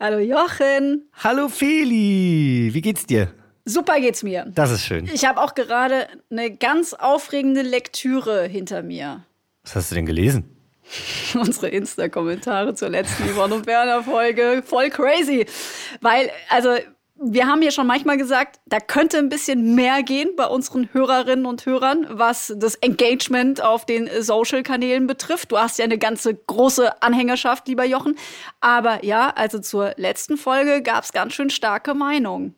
Hallo Jochen. Hallo Feli, wie geht's dir? Super geht's mir. Das ist schön. Ich habe auch gerade eine ganz aufregende Lektüre hinter mir. Was hast du denn gelesen? Unsere Insta-Kommentare zur letzten Yvonne und Werner Folge. Voll crazy. Weil, also, wir haben ja schon manchmal gesagt, da könnte ein bisschen mehr gehen bei unseren Hörerinnen und Hörern, was das Engagement auf den Social-Kanälen betrifft. Du hast ja eine ganze große Anhängerschaft, lieber Jochen. Aber ja, also zur letzten Folge gab es ganz schön starke Meinungen.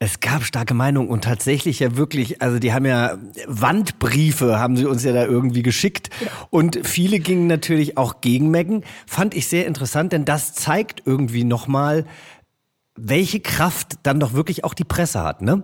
Es gab starke Meinungen und tatsächlich ja wirklich, also die haben ja Wandbriefe, haben sie uns ja da irgendwie geschickt. Und viele gingen natürlich auch gegen Megan. Fand ich sehr interessant, denn das zeigt irgendwie nochmal, welche Kraft dann doch wirklich auch die Presse hat, ne?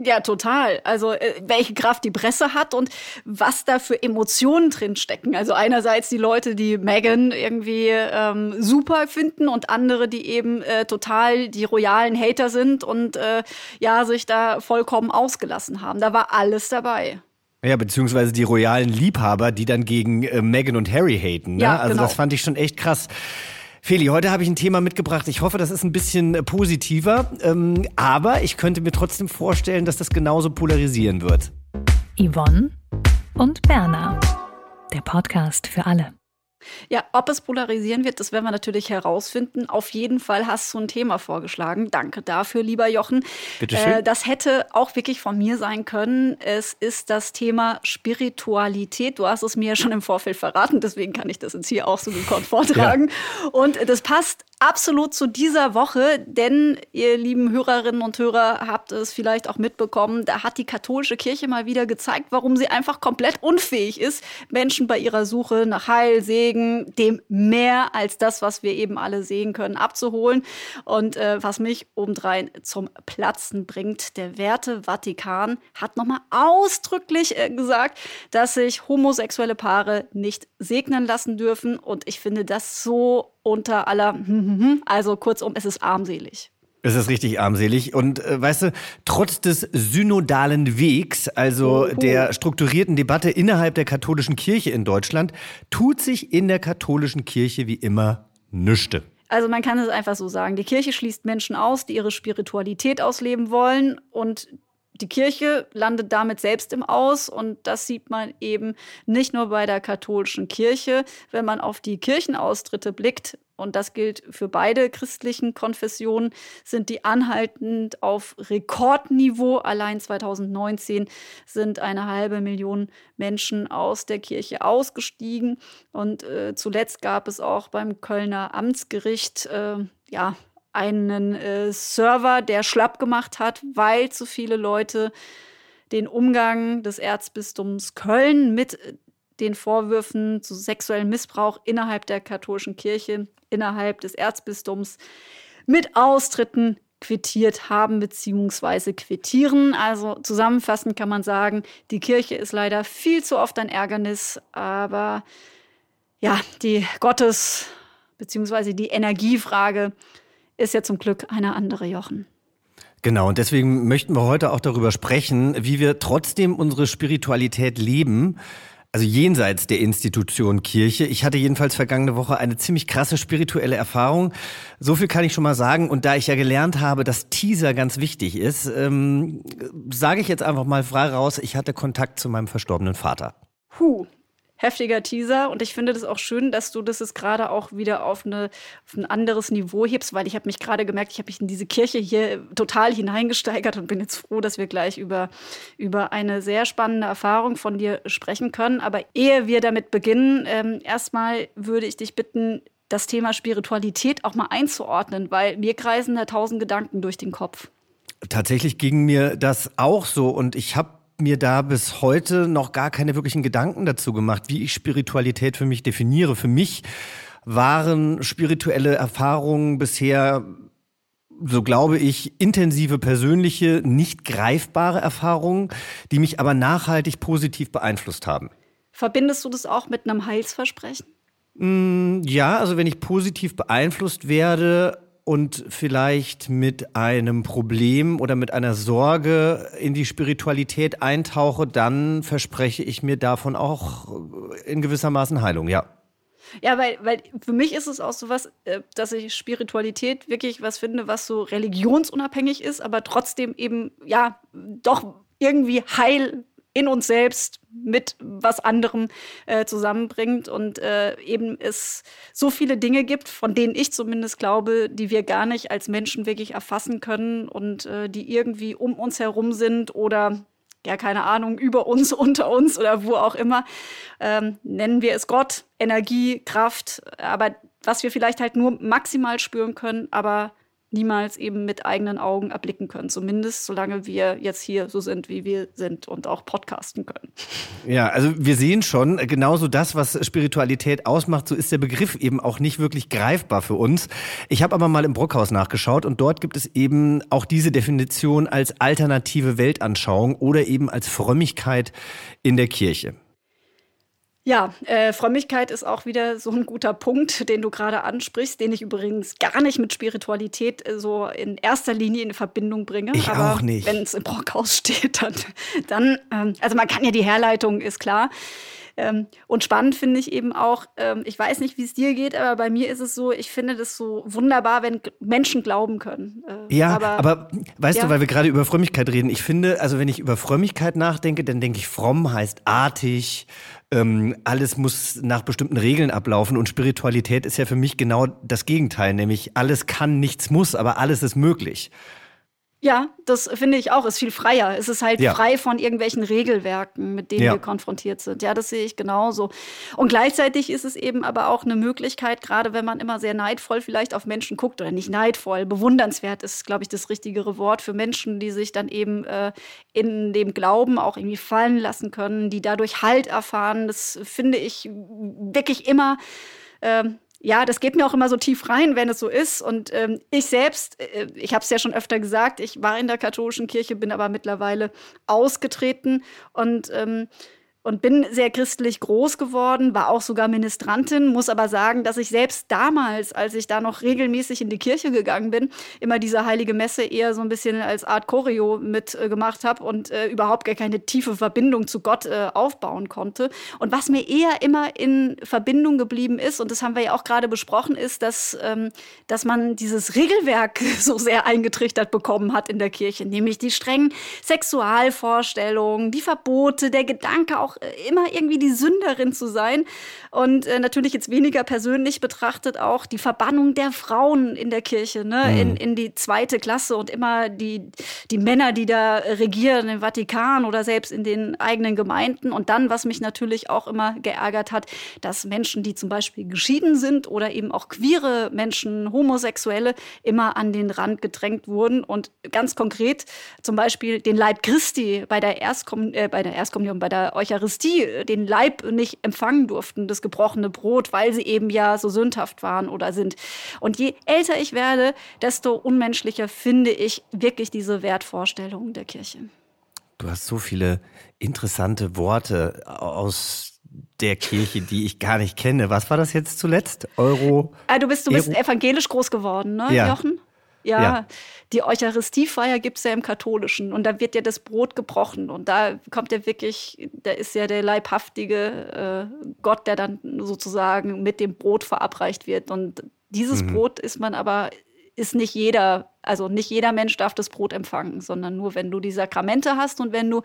Ja, total. Also äh, welche Kraft die Presse hat und was da für Emotionen drin stecken. Also einerseits die Leute, die Megan irgendwie ähm, super finden und andere, die eben äh, total die royalen Hater sind und äh, ja sich da vollkommen ausgelassen haben. Da war alles dabei. Ja, beziehungsweise die royalen Liebhaber, die dann gegen äh, Meghan und Harry haten. Ne? Ja, also genau. das fand ich schon echt krass. Feli, heute habe ich ein Thema mitgebracht. Ich hoffe, das ist ein bisschen äh, positiver. Ähm, aber ich könnte mir trotzdem vorstellen, dass das genauso polarisieren wird. Yvonne und Berna. Der Podcast für alle. Ja, ob es polarisieren wird, das werden wir natürlich herausfinden. Auf jeden Fall hast du ein Thema vorgeschlagen. Danke dafür, lieber Jochen. Bitteschön. Äh, das hätte auch wirklich von mir sein können. Es ist das Thema Spiritualität. Du hast es mir ja schon im Vorfeld verraten, deswegen kann ich das jetzt hier auch so gekonnt vortragen. Und das passt absolut zu dieser Woche, denn ihr lieben Hörerinnen und Hörer habt es vielleicht auch mitbekommen, da hat die katholische Kirche mal wieder gezeigt, warum sie einfach komplett unfähig ist, Menschen bei ihrer Suche nach Heil, Segen, dem mehr als das, was wir eben alle sehen können, abzuholen. Und äh, was mich obendrein zum Platzen bringt, der Werte Vatikan hat nochmal ausdrücklich äh, gesagt, dass sich homosexuelle Paare nicht segnen lassen dürfen. Und ich finde das so unter aller, also kurzum, es ist armselig. Es ist richtig armselig. Und äh, weißt du, trotz des synodalen Wegs, also Uhu. der strukturierten Debatte innerhalb der katholischen Kirche in Deutschland, tut sich in der katholischen Kirche wie immer nüchte. Also man kann es einfach so sagen. Die Kirche schließt Menschen aus, die ihre Spiritualität ausleben wollen und die Kirche landet damit selbst im Aus und das sieht man eben nicht nur bei der katholischen Kirche, wenn man auf die Kirchenaustritte blickt. Und das gilt für beide christlichen Konfessionen, sind die anhaltend auf Rekordniveau. Allein 2019 sind eine halbe Million Menschen aus der Kirche ausgestiegen. Und äh, zuletzt gab es auch beim Kölner Amtsgericht äh, ja, einen äh, Server, der schlapp gemacht hat, weil zu viele Leute den Umgang des Erzbistums Köln mit äh, den Vorwürfen zu sexuellem Missbrauch innerhalb der katholischen Kirche, innerhalb des Erzbistums mit Austritten quittiert haben bzw. quittieren. Also zusammenfassend kann man sagen, die Kirche ist leider viel zu oft ein Ärgernis, aber ja, die Gottes bzw. die Energiefrage ist ja zum Glück eine andere Jochen. Genau, und deswegen möchten wir heute auch darüber sprechen, wie wir trotzdem unsere Spiritualität leben. Also jenseits der Institution Kirche. Ich hatte jedenfalls vergangene Woche eine ziemlich krasse spirituelle Erfahrung. So viel kann ich schon mal sagen. Und da ich ja gelernt habe, dass Teaser ganz wichtig ist, ähm, sage ich jetzt einfach mal frei raus, ich hatte Kontakt zu meinem verstorbenen Vater. Puh, heftiger Teaser und ich finde das auch schön, dass du das jetzt gerade auch wieder auf, eine, auf ein anderes Niveau hebst, weil ich habe mich gerade gemerkt, ich habe mich in diese Kirche hier total hineingesteigert und bin jetzt froh, dass wir gleich über, über eine sehr spannende Erfahrung von dir sprechen können. Aber ehe wir damit beginnen, ähm, erstmal würde ich dich bitten, das Thema Spiritualität auch mal einzuordnen, weil mir kreisen da tausend Gedanken durch den Kopf. Tatsächlich ging mir das auch so und ich habe mir da bis heute noch gar keine wirklichen Gedanken dazu gemacht, wie ich Spiritualität für mich definiere. Für mich waren spirituelle Erfahrungen bisher so glaube ich, intensive persönliche, nicht greifbare Erfahrungen, die mich aber nachhaltig positiv beeinflusst haben. Verbindest du das auch mit einem Heilsversprechen? Mm, ja, also wenn ich positiv beeinflusst werde und vielleicht mit einem Problem oder mit einer Sorge in die Spiritualität eintauche, dann verspreche ich mir davon auch in gewissermaßen Heilung, ja. Ja, weil, weil für mich ist es auch so was, äh, dass ich Spiritualität wirklich was finde, was so religionsunabhängig ist, aber trotzdem eben, ja, doch irgendwie heil in uns selbst mit was anderem äh, zusammenbringt und äh, eben es so viele Dinge gibt, von denen ich zumindest glaube, die wir gar nicht als Menschen wirklich erfassen können und äh, die irgendwie um uns herum sind oder ja, keine Ahnung, über uns, unter uns oder wo auch immer. Ähm, nennen wir es Gott, Energie, Kraft, aber was wir vielleicht halt nur maximal spüren können, aber niemals eben mit eigenen Augen erblicken können. Zumindest solange wir jetzt hier so sind, wie wir sind und auch podcasten können. Ja, also wir sehen schon, genauso das, was Spiritualität ausmacht, so ist der Begriff eben auch nicht wirklich greifbar für uns. Ich habe aber mal im Brockhaus nachgeschaut und dort gibt es eben auch diese Definition als alternative Weltanschauung oder eben als Frömmigkeit in der Kirche. Ja, äh, Frömmigkeit ist auch wieder so ein guter Punkt, den du gerade ansprichst, den ich übrigens gar nicht mit Spiritualität äh, so in erster Linie in Verbindung bringe. Ich Aber auch nicht. Wenn es im Brockhaus steht, dann, dann ähm, also man kann ja die Herleitung, ist klar. Ähm, und spannend finde ich eben auch, ähm, ich weiß nicht, wie es dir geht, aber bei mir ist es so, ich finde das so wunderbar, wenn Menschen glauben können. Äh, ja, aber, aber weißt ja. du, weil wir gerade über Frömmigkeit reden, ich finde, also wenn ich über Frömmigkeit nachdenke, dann denke ich, fromm heißt artig, ähm, alles muss nach bestimmten Regeln ablaufen und Spiritualität ist ja für mich genau das Gegenteil, nämlich alles kann, nichts muss, aber alles ist möglich. Ja, das finde ich auch, ist viel freier. Es ist halt ja. frei von irgendwelchen Regelwerken, mit denen ja. wir konfrontiert sind. Ja, das sehe ich genauso. Und gleichzeitig ist es eben aber auch eine Möglichkeit, gerade wenn man immer sehr neidvoll vielleicht auf Menschen guckt, oder nicht neidvoll, bewundernswert ist, glaube ich, das richtigere Wort für Menschen, die sich dann eben äh, in dem Glauben auch irgendwie fallen lassen können, die dadurch Halt erfahren. Das finde ich wirklich immer. Ähm, ja, das geht mir auch immer so tief rein, wenn es so ist. Und ähm, ich selbst, äh, ich habe es ja schon öfter gesagt, ich war in der katholischen Kirche, bin aber mittlerweile ausgetreten und ähm, und bin sehr christlich groß geworden, war auch sogar Ministrantin, muss aber sagen, dass ich selbst damals, als ich da noch regelmäßig in die Kirche gegangen bin, immer diese heilige Messe eher so ein bisschen als Art Choreo mitgemacht äh, habe und äh, überhaupt gar keine tiefe Verbindung zu Gott äh, aufbauen konnte. Und was mir eher immer in Verbindung geblieben ist, und das haben wir ja auch gerade besprochen, ist, dass, ähm, dass man dieses Regelwerk so sehr eingetrichtert bekommen hat in der Kirche, nämlich die strengen Sexualvorstellungen, die Verbote, der Gedanke auch immer irgendwie die Sünderin zu sein. Und äh, natürlich jetzt weniger persönlich betrachtet auch die Verbannung der Frauen in der Kirche, ne? Mhm. In, in die zweite Klasse und immer die, die Männer, die da regieren im Vatikan oder selbst in den eigenen Gemeinden. Und dann, was mich natürlich auch immer geärgert hat, dass Menschen, die zum Beispiel geschieden sind oder eben auch queere Menschen, Homosexuelle, immer an den Rand gedrängt wurden und ganz konkret zum Beispiel den Leib Christi bei der, Erstkom äh, bei der Erstkommunion, bei der Eucharistie Eucharistie den Leib nicht empfangen durften, das gebrochene Brot, weil sie eben ja so sündhaft waren oder sind. Und je älter ich werde, desto unmenschlicher finde ich wirklich diese Wertvorstellungen der Kirche. Du hast so viele interessante Worte aus der Kirche, die ich gar nicht kenne. Was war das jetzt zuletzt? Euro? Ah, du bist, du bist evangelisch groß geworden, ne, ja. Jochen? Ja, ja, die Eucharistiefeier gibt es ja im Katholischen und da wird ja das Brot gebrochen und da kommt ja wirklich, da ist ja der leibhaftige äh, Gott, der dann sozusagen mit dem Brot verabreicht wird und dieses mhm. Brot ist man aber, ist nicht jeder also nicht jeder Mensch darf das Brot empfangen, sondern nur wenn du die Sakramente hast und wenn du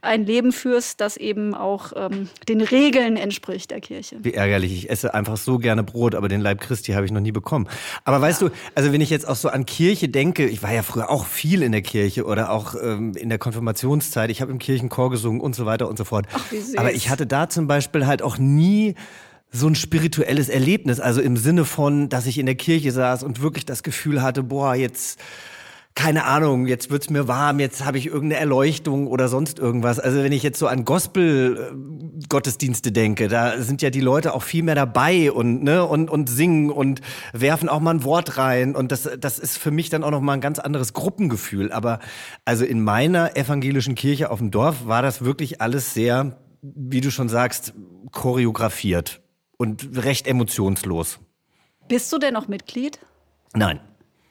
ein Leben führst, das eben auch ähm, den Regeln entspricht der Kirche. Wie ärgerlich. Ich esse einfach so gerne Brot, aber den Leib Christi habe ich noch nie bekommen. Aber weißt ja. du, also wenn ich jetzt auch so an Kirche denke, ich war ja früher auch viel in der Kirche oder auch ähm, in der Konfirmationszeit. Ich habe im Kirchenchor gesungen und so weiter und so fort. Ach, wie süß. Aber ich hatte da zum Beispiel halt auch nie so ein spirituelles Erlebnis, also im Sinne von, dass ich in der Kirche saß und wirklich das Gefühl hatte, boah, jetzt keine Ahnung, jetzt wird's mir warm, jetzt habe ich irgendeine Erleuchtung oder sonst irgendwas. Also wenn ich jetzt so an Gospel-Gottesdienste denke, da sind ja die Leute auch viel mehr dabei und, ne, und, und singen und werfen auch mal ein Wort rein. Und das, das ist für mich dann auch noch mal ein ganz anderes Gruppengefühl. Aber also in meiner evangelischen Kirche auf dem Dorf war das wirklich alles sehr, wie du schon sagst, choreografiert und recht emotionslos. Bist du denn noch Mitglied? Nein.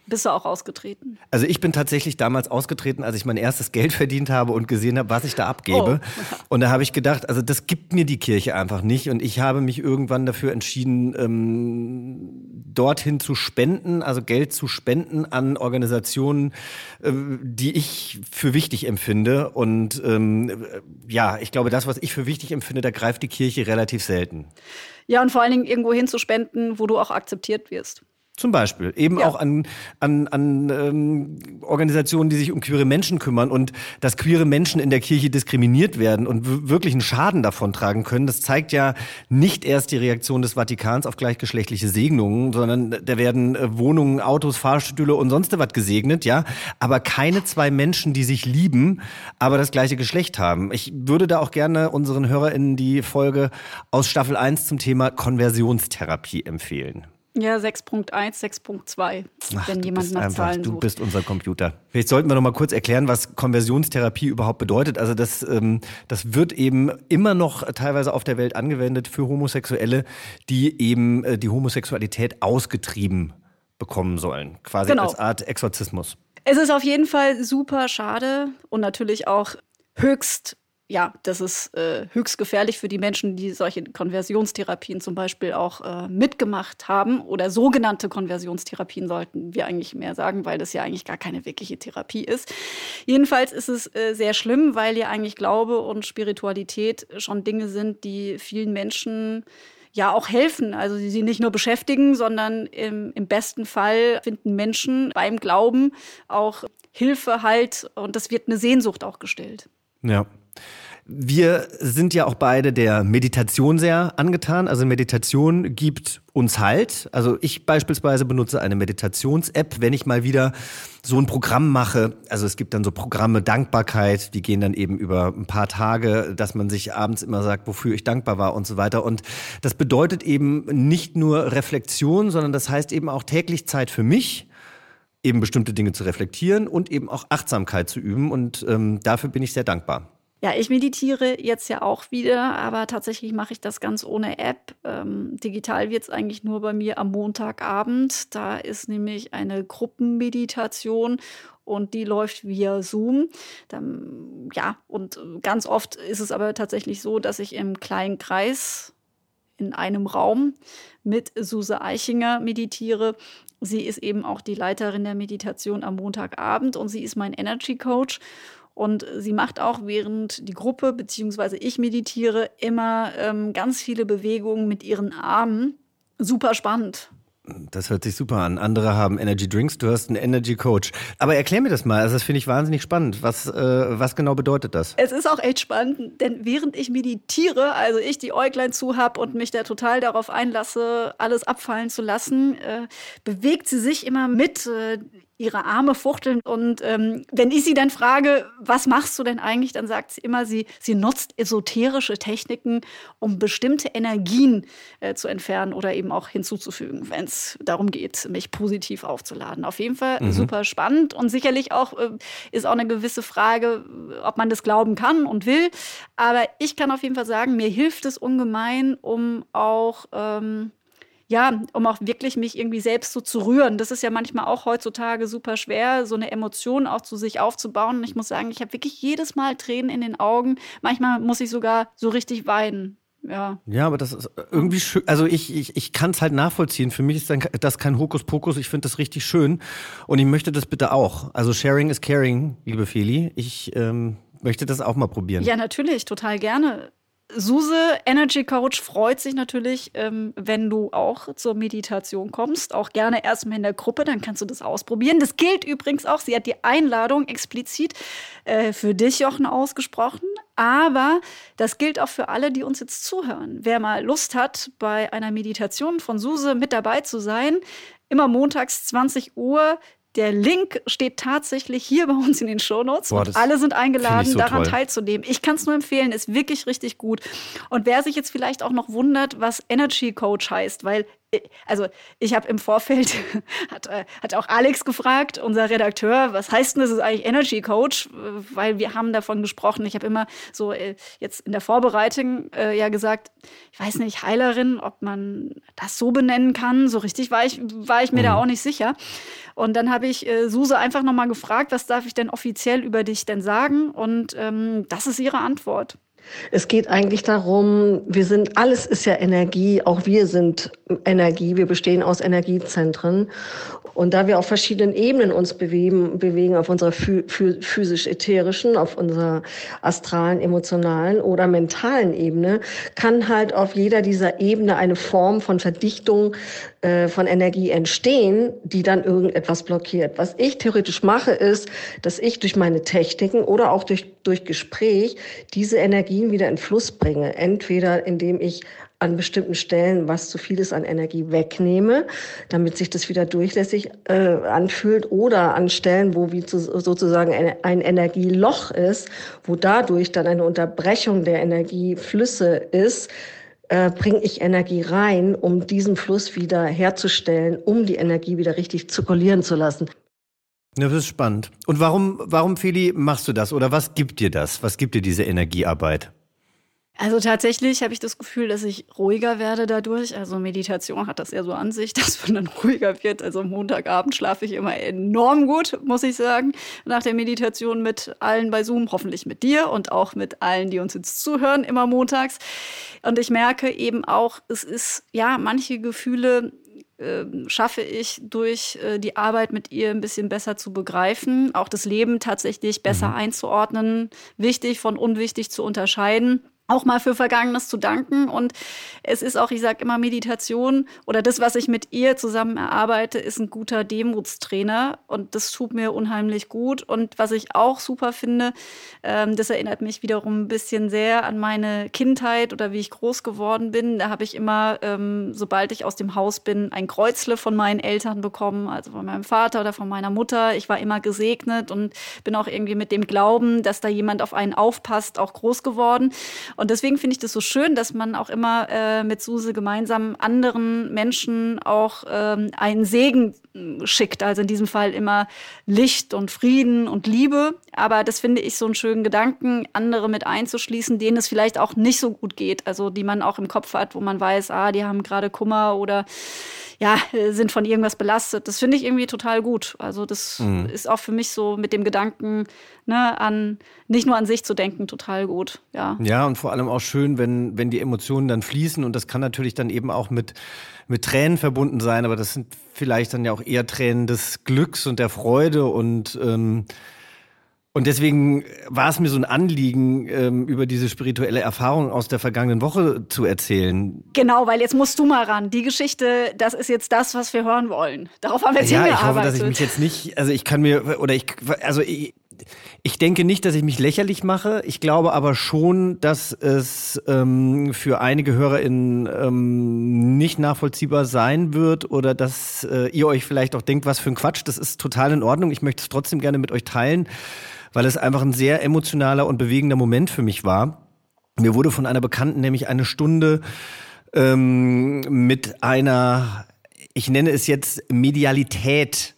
Bist du auch ausgetreten? Also ich bin tatsächlich damals ausgetreten, als ich mein erstes Geld verdient habe und gesehen habe, was ich da abgebe. Oh. Und da habe ich gedacht, also das gibt mir die Kirche einfach nicht. Und ich habe mich irgendwann dafür entschieden, ähm, dorthin zu spenden, also Geld zu spenden an Organisationen, äh, die ich für wichtig empfinde. Und ähm, ja, ich glaube, das, was ich für wichtig empfinde, da greift die Kirche relativ selten. Ja, und vor allen Dingen irgendwo hinzuspenden, wo du auch akzeptiert wirst. Zum Beispiel. Eben ja. auch an, an, an ähm, Organisationen, die sich um queere Menschen kümmern und dass queere Menschen in der Kirche diskriminiert werden und wirklich einen Schaden davon tragen können. Das zeigt ja nicht erst die Reaktion des Vatikans auf gleichgeschlechtliche Segnungen, sondern da werden äh, Wohnungen, Autos, Fahrstühle und sonst was gesegnet, ja. Aber keine zwei Menschen, die sich lieben, aber das gleiche Geschlecht haben. Ich würde da auch gerne unseren HörerInnen die Folge aus Staffel 1 zum Thema Konversionstherapie empfehlen. Ja, 6.1, 6.2, wenn jemand nach einfach, Zahlen sucht. Du bist unser Computer. Vielleicht sollten wir noch mal kurz erklären, was Konversionstherapie überhaupt bedeutet. Also das, ähm, das wird eben immer noch teilweise auf der Welt angewendet für Homosexuelle, die eben äh, die Homosexualität ausgetrieben bekommen sollen. Quasi genau. als Art Exorzismus. Es ist auf jeden Fall super schade und natürlich auch höchst ja, das ist äh, höchst gefährlich für die Menschen, die solche Konversionstherapien zum Beispiel auch äh, mitgemacht haben. Oder sogenannte Konversionstherapien sollten wir eigentlich mehr sagen, weil das ja eigentlich gar keine wirkliche Therapie ist. Jedenfalls ist es äh, sehr schlimm, weil ja eigentlich Glaube und Spiritualität schon Dinge sind, die vielen Menschen ja auch helfen. Also sie nicht nur beschäftigen, sondern im, im besten Fall finden Menschen beim Glauben auch Hilfe halt und das wird eine Sehnsucht auch gestellt. Ja. Wir sind ja auch beide der Meditation sehr angetan. Also Meditation gibt uns Halt. Also ich beispielsweise benutze eine Meditations-App, wenn ich mal wieder so ein Programm mache. Also es gibt dann so Programme Dankbarkeit, die gehen dann eben über ein paar Tage, dass man sich abends immer sagt, wofür ich dankbar war und so weiter. Und das bedeutet eben nicht nur Reflexion, sondern das heißt eben auch täglich Zeit für mich eben bestimmte Dinge zu reflektieren und eben auch Achtsamkeit zu üben. Und ähm, dafür bin ich sehr dankbar. Ja, ich meditiere jetzt ja auch wieder, aber tatsächlich mache ich das ganz ohne App. Ähm, digital wird es eigentlich nur bei mir am Montagabend. Da ist nämlich eine Gruppenmeditation und die läuft via Zoom. Dann, ja, und ganz oft ist es aber tatsächlich so, dass ich im kleinen Kreis in einem Raum mit Suse Eichinger meditiere. Sie ist eben auch die Leiterin der Meditation am Montagabend und sie ist mein Energy Coach. Und sie macht auch, während die Gruppe bzw. ich meditiere, immer ähm, ganz viele Bewegungen mit ihren Armen. Super spannend. Das hört sich super an. Andere haben Energy Drinks, du hast einen Energy Coach. Aber erklär mir das mal, also das finde ich wahnsinnig spannend. Was, äh, was genau bedeutet das? Es ist auch echt spannend, denn während ich meditiere, also ich die Äuglein zu habe und mich da total darauf einlasse, alles abfallen zu lassen, äh, bewegt sie sich immer mit. Äh, ihre Arme fuchteln. Und ähm, wenn ich sie dann frage, was machst du denn eigentlich, dann sagt sie immer, sie, sie nutzt esoterische Techniken, um bestimmte Energien äh, zu entfernen oder eben auch hinzuzufügen, wenn es darum geht, mich positiv aufzuladen. Auf jeden Fall mhm. super spannend und sicherlich auch äh, ist auch eine gewisse Frage, ob man das glauben kann und will. Aber ich kann auf jeden Fall sagen, mir hilft es ungemein, um auch ähm, ja, um auch wirklich mich irgendwie selbst so zu rühren. Das ist ja manchmal auch heutzutage super schwer, so eine Emotion auch zu sich aufzubauen. Und ich muss sagen, ich habe wirklich jedes Mal Tränen in den Augen. Manchmal muss ich sogar so richtig weinen. Ja. ja, aber das ist irgendwie schön. Also ich, ich, ich kann es halt nachvollziehen. Für mich ist das kein Hokuspokus. Ich finde das richtig schön. Und ich möchte das bitte auch. Also Sharing is Caring, liebe Feli. Ich ähm, möchte das auch mal probieren. Ja, natürlich, total gerne. Suse, Energy Coach, freut sich natürlich, ähm, wenn du auch zur Meditation kommst. Auch gerne erstmal in der Gruppe, dann kannst du das ausprobieren. Das gilt übrigens auch, sie hat die Einladung explizit äh, für dich, Jochen, ausgesprochen. Aber das gilt auch für alle, die uns jetzt zuhören. Wer mal Lust hat, bei einer Meditation von Suse mit dabei zu sein, immer montags 20 Uhr, der Link steht tatsächlich hier bei uns in den Shownotes. Boah, und alle sind eingeladen, so daran toll. teilzunehmen. Ich kann es nur empfehlen, ist wirklich richtig gut. Und wer sich jetzt vielleicht auch noch wundert, was Energy Coach heißt, weil also ich habe im Vorfeld, hat, äh, hat auch Alex gefragt, unser Redakteur, was heißt denn das ist eigentlich Energy Coach? Äh, Weil wir haben davon gesprochen. Ich habe immer so äh, jetzt in der Vorbereitung äh, ja gesagt, ich weiß nicht, Heilerin, ob man das so benennen kann. So richtig war ich, war ich mir da auch nicht sicher. Und dann habe ich äh, Suse einfach nochmal gefragt, was darf ich denn offiziell über dich denn sagen? Und ähm, das ist ihre Antwort. Es geht eigentlich darum, wir sind, alles ist ja Energie, auch wir sind Energie, wir bestehen aus Energiezentren. Und da wir auf verschiedenen Ebenen uns bewegen, bewegen auf unserer physisch-ätherischen, auf unserer astralen, emotionalen oder mentalen Ebene, kann halt auf jeder dieser Ebene eine Form von Verdichtung von Energie entstehen, die dann irgendetwas blockiert. Was ich theoretisch mache, ist, dass ich durch meine Techniken oder auch durch, durch Gespräch diese Energien wieder in Fluss bringe. Entweder indem ich an bestimmten Stellen, was zu viel ist an Energie, wegnehme, damit sich das wieder durchlässig äh, anfühlt, oder an Stellen, wo wie zu, sozusagen ein Energieloch ist, wo dadurch dann eine Unterbrechung der Energieflüsse ist, äh, bringe ich Energie rein, um diesen Fluss wieder herzustellen, um die Energie wieder richtig zirkulieren zu lassen. Das ist spannend. Und warum, warum, Feli, machst du das? Oder was gibt dir das? Was gibt dir diese Energiearbeit? Also tatsächlich habe ich das Gefühl, dass ich ruhiger werde dadurch. Also Meditation hat das ja so an sich, dass man dann ruhiger wird. Also Montagabend schlafe ich immer enorm gut, muss ich sagen. Nach der Meditation mit allen bei Zoom, hoffentlich mit dir und auch mit allen, die uns jetzt zuhören, immer montags. Und ich merke eben auch, es ist, ja, manche Gefühle äh, schaffe ich durch äh, die Arbeit mit ihr ein bisschen besser zu begreifen, auch das Leben tatsächlich besser mhm. einzuordnen, wichtig von unwichtig zu unterscheiden auch mal für Vergangenes zu danken. Und es ist auch, ich sage immer, Meditation oder das, was ich mit ihr zusammen erarbeite, ist ein guter Demutstrainer. Und das tut mir unheimlich gut. Und was ich auch super finde, ähm, das erinnert mich wiederum ein bisschen sehr an meine Kindheit oder wie ich groß geworden bin. Da habe ich immer, ähm, sobald ich aus dem Haus bin, ein Kreuzle von meinen Eltern bekommen, also von meinem Vater oder von meiner Mutter. Ich war immer gesegnet und bin auch irgendwie mit dem Glauben, dass da jemand auf einen aufpasst, auch groß geworden. Und deswegen finde ich das so schön, dass man auch immer äh, mit Suse gemeinsam anderen Menschen auch ähm, einen Segen schickt. Also in diesem Fall immer Licht und Frieden und Liebe. Aber das finde ich so einen schönen Gedanken, andere mit einzuschließen, denen es vielleicht auch nicht so gut geht. Also die man auch im Kopf hat, wo man weiß, ah, die haben gerade Kummer oder ja, sind von irgendwas belastet. Das finde ich irgendwie total gut. Also das mhm. ist auch für mich so mit dem Gedanken, ne, an nicht nur an sich zu denken, total gut. Ja. Ja, und vor allem auch schön, wenn, wenn die Emotionen dann fließen. Und das kann natürlich dann eben auch mit, mit Tränen verbunden sein, aber das sind vielleicht dann ja auch eher Tränen des Glücks und der Freude und ähm, und deswegen war es mir so ein Anliegen, ähm, über diese spirituelle Erfahrung aus der vergangenen Woche zu erzählen. Genau, weil jetzt musst du mal ran. Die Geschichte, das ist jetzt das, was wir hören wollen. Darauf haben wir jetzt ja, hingearbeitet. ich hoffe, dass ich mich jetzt nicht, also ich kann mir, oder ich, also ich, ich denke nicht, dass ich mich lächerlich mache. Ich glaube aber schon, dass es ähm, für einige HörerInnen ähm, nicht nachvollziehbar sein wird oder dass äh, ihr euch vielleicht auch denkt, was für ein Quatsch. Das ist total in Ordnung. Ich möchte es trotzdem gerne mit euch teilen weil es einfach ein sehr emotionaler und bewegender Moment für mich war. Mir wurde von einer Bekannten nämlich eine Stunde ähm, mit einer, ich nenne es jetzt Medialität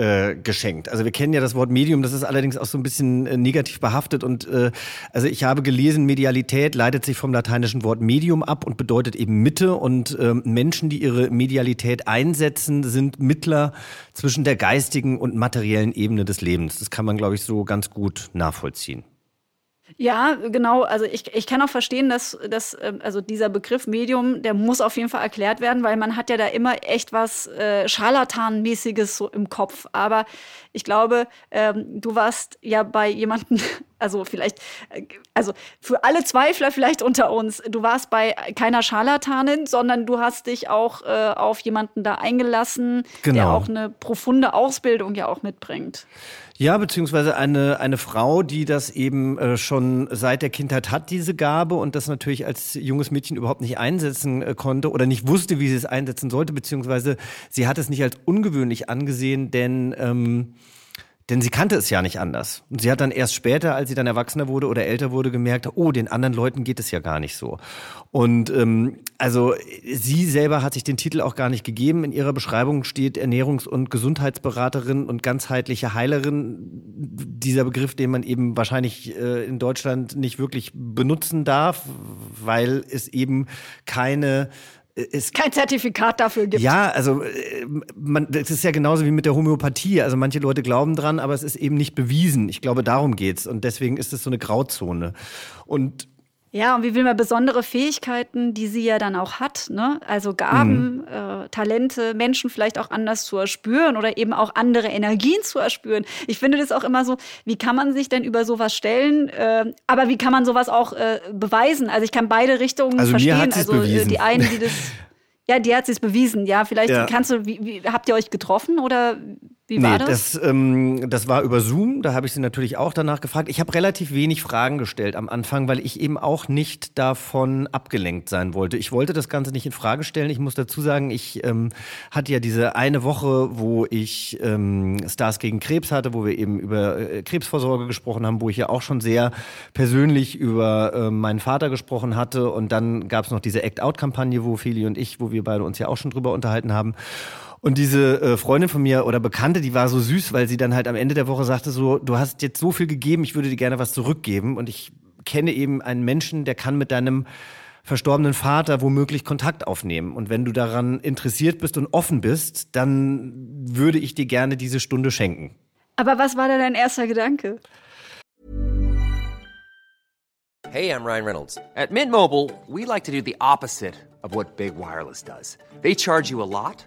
äh, geschenkt. Also wir kennen ja das Wort Medium, das ist allerdings auch so ein bisschen äh, negativ behaftet und äh, also ich habe gelesen, Medialität leitet sich vom lateinischen Wort Medium ab und bedeutet eben Mitte und äh, Menschen, die ihre Medialität einsetzen, sind Mittler zwischen der geistigen und materiellen Ebene des Lebens. Das kann man, glaube ich, so ganz gut nachvollziehen. Ja, genau. Also ich, ich kann auch verstehen, dass, dass ähm, also dieser Begriff Medium, der muss auf jeden Fall erklärt werden, weil man hat ja da immer echt was äh, Scharlatanmäßiges so im Kopf. Aber ich glaube, ähm, du warst ja bei jemandem Also vielleicht, äh, also für alle Zweifler vielleicht unter uns, du warst bei keiner Scharlatanin, sondern du hast dich auch äh, auf jemanden da eingelassen, Genau. der auch eine profunde Ausbildung ja auch mitbringt. Ja, beziehungsweise eine, eine Frau, die das eben äh, schon seit der Kindheit hat, diese Gabe und das natürlich als junges Mädchen überhaupt nicht einsetzen äh, konnte oder nicht wusste, wie sie es einsetzen sollte, beziehungsweise sie hat es nicht als ungewöhnlich angesehen, denn ähm, denn sie kannte es ja nicht anders. Und sie hat dann erst später, als sie dann erwachsener wurde oder älter wurde, gemerkt, oh, den anderen Leuten geht es ja gar nicht so. Und ähm, also sie selber hat sich den Titel auch gar nicht gegeben. In ihrer Beschreibung steht Ernährungs- und Gesundheitsberaterin und ganzheitliche Heilerin. Dieser Begriff, den man eben wahrscheinlich äh, in Deutschland nicht wirklich benutzen darf, weil es eben keine es Kein Zertifikat dafür gibt. ja, also äh, man, das ist ja genauso wie mit der Homöopathie. Also manche Leute glauben dran, aber es ist eben nicht bewiesen. Ich glaube, darum geht's. Und deswegen ist es so eine Grauzone. Und Ja, und wie will man besondere Fähigkeiten, die sie ja dann auch hat, ne? Also Gaben, äh, Talente, Menschen vielleicht auch anders zu erspüren oder eben auch andere Energien zu erspüren. Ich finde das auch immer so, wie kann man sich denn über sowas stellen? Äh, aber wie kann man sowas auch äh, beweisen? Also ich kann beide Richtungen Also mir verstehen. hat sie's also äh, bewiesen. die einen, die das. Ja, die hat es bewiesen. Ja, vielleicht Ja. kannst du, wie, wie, habt ihr euch getroffen oder wie war nee, das? das, ähm, das war über Zoom. Da habe ich sie natürlich auch danach gefragt. Ich habe relativ wenig Fragen gestellt am Anfang, weil ich eben auch nicht davon abgelenkt sein wollte. Ich wollte das Ganze nicht in Frage stellen. Ich muss dazu sagen, ich ähm, hatte ja diese eine Woche, wo ich ähm, Stars gegen Krebs hatte, wo wir eben über äh, Krebsvorsorge gesprochen haben, wo ich ja auch schon sehr persönlich über äh, meinen Vater gesprochen hatte. Und dann gab es noch diese Act-Out-Kampagne, wo Feli und ich, wo wir beide uns ja auch schon drüber unterhalten haben. Und diese äh, Freundin von mir oder Bekannte, die war so süß, weil sie dann halt am Ende der Woche sagte so, du hast jetzt so viel gegeben, ich würde dir gerne was zurückgeben. Und ich kenne eben einen Menschen, der kann mit deinem verstorbenen Vater womöglich Kontakt aufnehmen. Und wenn du daran interessiert bist und offen bist, dann würde ich dir gerne diese Stunde schenken. aber was war da dein erster Gedanke? Hey, I'm Ryan Reynolds. At Mint Mobile, we like to do the opposite of what Big Wireless does. They charge you a lot,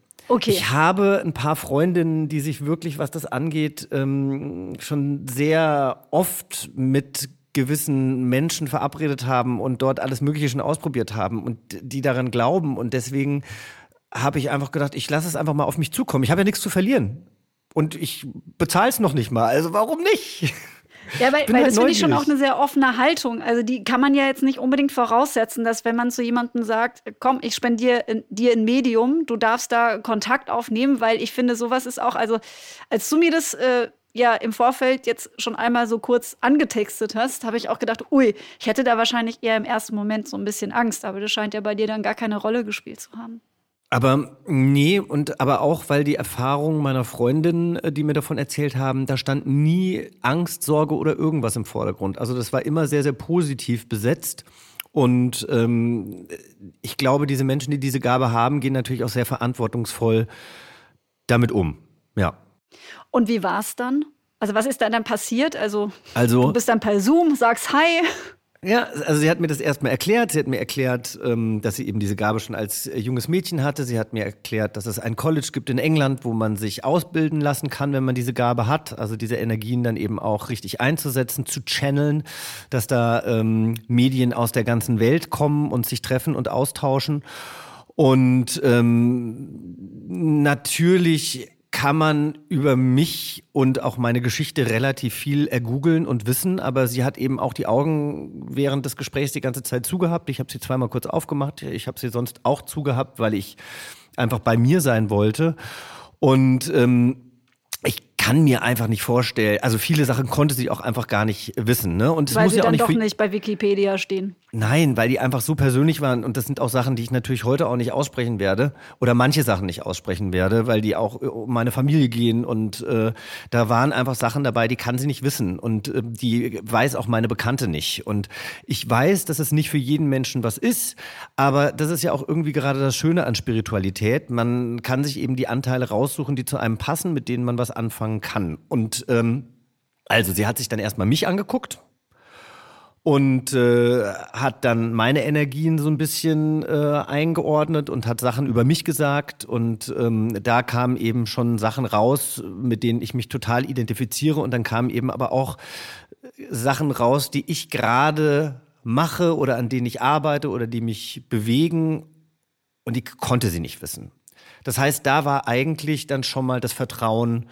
Okay. Ich habe ein paar Freundinnen, die sich wirklich, was das angeht, ähm, schon sehr oft mit gewissen Menschen verabredet haben und dort alles Mögliche schon ausprobiert haben und die daran glauben. Und deswegen habe ich einfach gedacht, ich lasse es einfach mal auf mich zukommen. Ich habe ja nichts zu verlieren. Und ich bezahle es noch nicht mal. Also warum nicht? Ja, weil, weil halt das finde ich schon auch eine sehr offene Haltung. Also die kann man ja jetzt nicht unbedingt voraussetzen, dass wenn man zu jemandem sagt, komm, ich spendiere dir ein Medium, du darfst da Kontakt aufnehmen, weil ich finde, sowas ist auch, also als du mir das äh, ja im Vorfeld jetzt schon einmal so kurz angetextet hast, habe ich auch gedacht, ui, ich hätte da wahrscheinlich eher im ersten Moment so ein bisschen Angst, aber das scheint ja bei dir dann gar keine Rolle gespielt zu haben. Aber nee, und aber auch, weil die Erfahrungen meiner Freundinnen, äh, die mir davon erzählt haben, da stand nie Angst, Sorge oder irgendwas im Vordergrund. Also das war immer sehr, sehr positiv besetzt. Und ähm, ich glaube, diese Menschen, die diese Gabe haben, gehen natürlich auch sehr verantwortungsvoll damit um. Ja. Und wie war es dann? Also was ist da dann passiert? Also Also- du bist dann per Zoom, sagst Hi. Ja, also sie hat mir das erstmal erklärt. Sie hat mir erklärt, ähm, dass sie eben diese Gabe schon als äh, junges Mädchen hatte. Sie hat mir erklärt, dass es ein College gibt in England, wo man sich ausbilden lassen kann, wenn man diese Gabe hat. Also diese Energien dann eben auch richtig einzusetzen, zu channeln, dass da ähm, Medien aus der ganzen Welt kommen und sich treffen und austauschen. Und ähm, natürlich kann man über mich und auch meine Geschichte relativ viel ergoogeln und wissen, aber sie hat eben auch die Augen während des Gesprächs die ganze Zeit zugehabt. Ich habe sie zweimal kurz aufgemacht, ich habe sie sonst auch zugehabt, weil ich einfach bei mir sein wollte. Und ähm, ich kann mir einfach nicht vorstellen, also viele Sachen konnte sie auch einfach gar nicht wissen. Ne? Und Weil muss sie ja auch dann nicht doch nicht bei Wikipedia stehen. Nein, weil die einfach so persönlich waren und das sind auch Sachen, die ich natürlich heute auch nicht aussprechen werde oder manche Sachen nicht aussprechen werde, weil die auch äh, um meine Familie gehen und äh, da waren einfach Sachen dabei, die kann sie nicht wissen und äh, die weiß auch meine Bekannte nicht und ich weiß, dass es nicht für jeden Menschen was ist, aber das ist ja auch irgendwie gerade das Schöne an Spiritualität. Man kann sich eben die Anteile raussuchen, die zu einem passen, mit denen man was anfangen kann. Und ähm, also sie hat sich dann erstmal mich angeguckt und äh, hat dann meine Energien so ein bisschen äh, eingeordnet und hat Sachen über mich gesagt. Und ähm, da kamen eben schon Sachen raus, mit denen ich mich total identifiziere. Und dann kamen eben aber auch Sachen raus, die ich gerade mache oder an denen ich arbeite oder die mich bewegen. Und die konnte sie nicht wissen. Das heißt, da war eigentlich dann schon mal das Vertrauen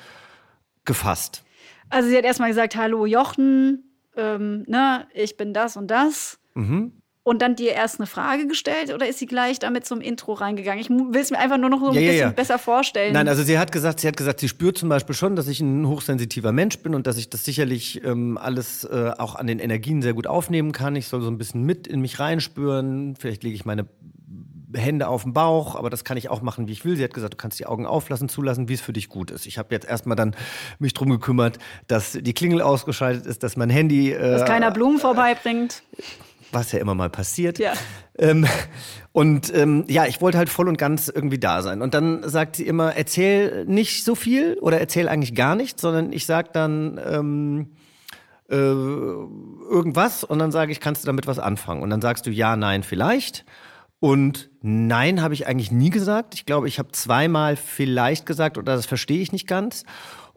gefasst. Also sie hat erstmal gesagt, hallo Jochen, ähm, ne, ich bin das und das. Mhm. Und dann dir erst eine Frage gestellt oder ist sie gleich damit zum Intro reingegangen? Ich will es mir einfach nur noch so ein Ja, bisschen ja. besser vorstellen. Nein, also sie hat gesagt, sie hat gesagt, sie spürt zum Beispiel schon, dass ich ein hochsensitiver Mensch bin und dass ich das sicherlich ähm, alles äh, auch an den Energien sehr gut aufnehmen kann. Ich soll so ein bisschen mit in mich reinspüren. Vielleicht lege ich meine Hände auf den Bauch, aber das kann ich auch machen, wie ich will. Sie hat gesagt, du kannst die Augen auflassen, zulassen, wie es für dich gut ist. Ich habe jetzt erstmal dann mich drum gekümmert, dass die Klingel ausgeschaltet ist, dass mein Handy, äh, dass keiner Blumen vorbeibringt. was ja immer mal passiert. Ja. Ähm, und ähm, ja, ich wollte halt voll und ganz irgendwie da sein. Und dann sagt sie immer, erzähl nicht so viel oder erzähl eigentlich gar nichts, sondern ich sag dann ähm, äh, irgendwas und dann sage ich, kannst du damit was anfangen? Und dann sagst du ja, nein, vielleicht. Und nein, habe ich eigentlich nie gesagt. Ich glaube, ich habe zweimal vielleicht gesagt oder das verstehe ich nicht ganz.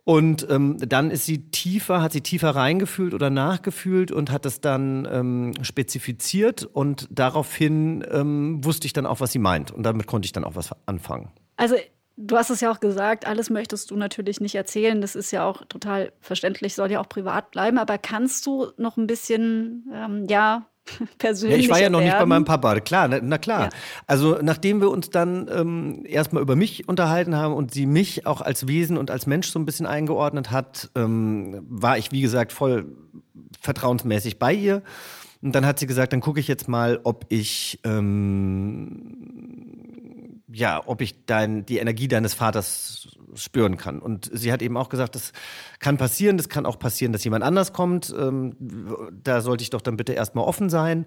Und ähm, dann ist sie tiefer, hat sie tiefer reingefühlt oder nachgefühlt und hat es dann ähm, spezifiziert und daraufhin ähm, wusste ich dann auch, was sie meint. Und damit konnte ich dann auch was anfangen. Also, du hast es ja auch gesagt, alles möchtest du natürlich nicht erzählen. Das ist ja auch total verständlich, soll ja auch privat bleiben. Aber kannst du noch ein bisschen, ähm, ja, Ja, persönlich ich war ja noch nicht bei werden? meinem Papa, klar, na, na klar. Ja. Also nachdem wir uns dann ähm, erstmal über mich unterhalten haben und sie mich auch als Wesen und als Mensch so ein bisschen eingeordnet hat, ähm, war ich, wie gesagt, voll vertrauensmäßig bei ihr. Und dann hat sie gesagt, dann gucke ich jetzt mal, ob ich ähm, ja, ob ich dein, die Energie deines Vaters spüren kann. Und sie hat eben auch gesagt, das kann passieren, das kann auch passieren, dass jemand anders kommt. Ähm, da sollte ich doch dann bitte erstmal offen sein.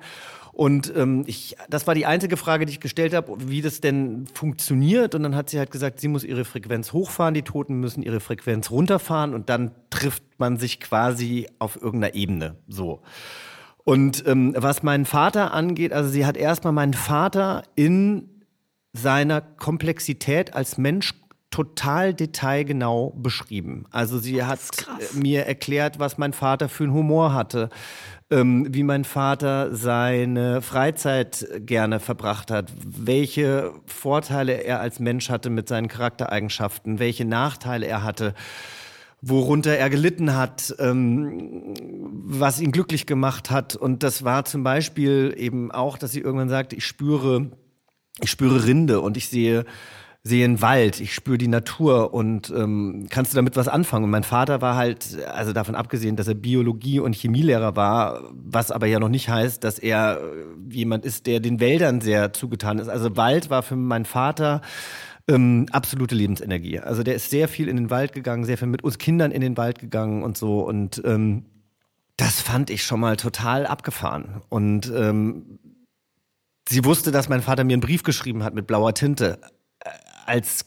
Und ähm, ich, das war die einzige Frage, die ich gestellt habe, wie das denn funktioniert. Und dann hat sie halt gesagt, sie muss ihre Frequenz hochfahren, die Toten müssen ihre Frequenz runterfahren und dann trifft man sich quasi auf irgendeiner Ebene. So. Und ähm, was meinen Vater angeht, also sie hat erstmal meinen Vater in seiner Komplexität als Mensch total detailgenau beschrieben. Also sie hat äh, mir erklärt, was mein Vater für einen Humor hatte, ähm, wie mein Vater seine Freizeit gerne verbracht hat, welche Vorteile er als Mensch hatte mit seinen Charaktereigenschaften, welche Nachteile er hatte worunter er gelitten hat, ähm, was ihn glücklich gemacht hat. Und das war zum Beispiel eben auch, dass sie irgendwann sagte, ich spüre, ich spüre Rinde und ich sehe, sehe einen Wald, ich spüre die Natur und ähm, kannst du damit was anfangen? Und mein Vater war halt, also davon abgesehen, dass er Biologie- und Chemielehrer war, was aber ja noch nicht heißt, dass er äh, jemand ist, der den Wäldern sehr zugetan ist. Also Wald war für meinen Vater ähm, absolute Lebensenergie. Also der ist sehr viel in den Wald gegangen, sehr viel mit uns Kindern in den Wald gegangen und so. Und ähm, das fand ich schon mal total abgefahren. Und ähm, sie wusste, dass mein Vater mir einen Brief geschrieben hat mit blauer Tinte, als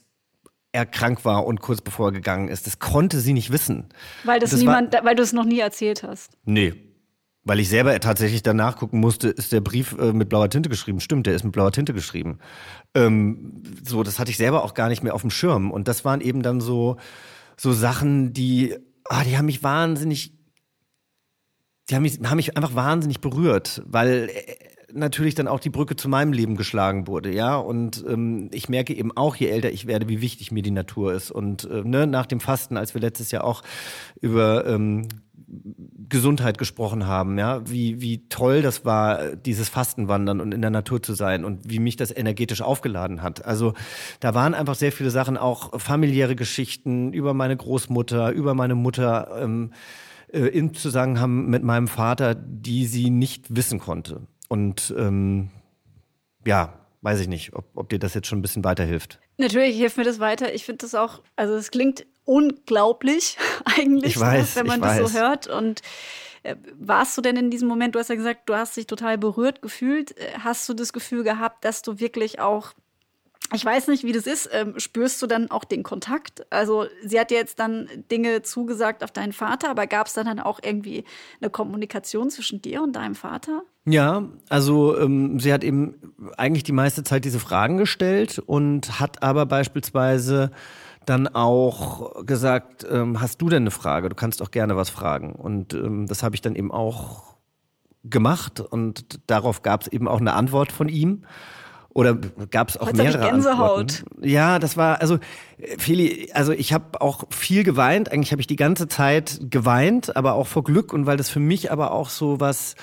er krank war und kurz bevor er gegangen ist. Das konnte sie nicht wissen. Weil das, Das niemand, weil du es noch nie erzählt hast. Nee. Weil ich selber tatsächlich danach gucken musste, ist der Brief äh, mit blauer Tinte geschrieben? Stimmt, der ist mit blauer Tinte geschrieben. Ähm, so, das hatte ich selber auch gar nicht mehr auf dem Schirm. Und das waren eben dann so, so Sachen, die, ah, die haben mich wahnsinnig, die haben mich, haben mich einfach wahnsinnig berührt, weil äh, natürlich dann auch die Brücke zu meinem Leben geschlagen wurde, ja. Und ähm, ich merke eben auch, je älter ich werde, wie wichtig mir die Natur ist. Und äh, ne, nach dem Fasten, als wir letztes Jahr auch über ähm, Gesundheit gesprochen haben, ja, wie, wie toll das war, dieses Fastenwandern und in der Natur zu sein und wie mich das energetisch aufgeladen hat. Also da waren einfach sehr viele Sachen, auch familiäre Geschichten über meine Großmutter, über meine Mutter ähm, äh, im Zusammenhang mit meinem Vater, die sie nicht wissen konnte. Und ähm, ja, weiß ich nicht, ob, ob dir das jetzt schon ein bisschen weiterhilft. Natürlich hilft mir das weiter. Ich finde das auch, also es klingt unglaublich eigentlich, ich weiß, wenn man das weiß. so hört. Und äh, warst du denn in diesem Moment, du hast ja gesagt, du hast dich total berührt gefühlt. Äh, Hast du das Gefühl gehabt, dass du wirklich auch ich weiß nicht, wie das ist. Ähm, spürst du dann auch den Kontakt? Also, sie hat dir jetzt dann Dinge zugesagt auf deinen Vater, aber gab es dann, dann auch irgendwie eine Kommunikation zwischen dir und deinem Vater? Ja, also ähm, sie hat eben eigentlich die meiste Zeit diese Fragen gestellt und hat aber beispielsweise dann auch gesagt, ähm, hast du denn eine Frage? Du kannst auch gerne was fragen. Und ähm, das habe ich dann eben auch gemacht und darauf gab es eben auch eine Antwort von ihm. Oder gab es auch Heute mehrere Gänsehaut. Antworten? Ja, das war also äh, Feli, also ich habe auch viel geweint. Eigentlich habe ich die ganze Zeit geweint, aber auch vor Glück und weil das für mich aber auch so was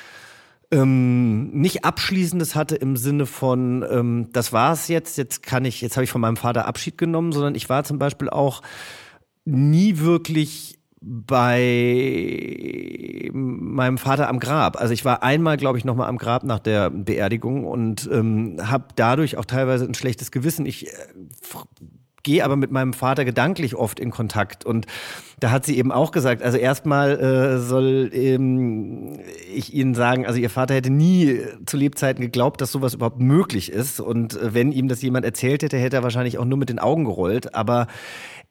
ähm, nicht abschließendes hatte im Sinne von ähm, das war's jetzt, jetzt kann ich, jetzt habe ich von meinem Vater Abschied genommen, sondern ich war zum Beispiel auch nie wirklich bei meinem Vater am Grab. Also ich war einmal, glaube ich, noch mal am Grab nach der Beerdigung und ähm, habe dadurch auch teilweise ein schlechtes Gewissen. Ich äh, gehe aber mit meinem Vater gedanklich oft in Kontakt. Und da hat sie eben auch gesagt, also erstmal äh, soll ähm, ich Ihnen sagen, also Ihr Vater hätte nie zu Lebzeiten geglaubt, dass sowas überhaupt möglich ist. Und äh, wenn ihm das jemand erzählt hätte, hätte er wahrscheinlich auch nur mit den Augen gerollt, aber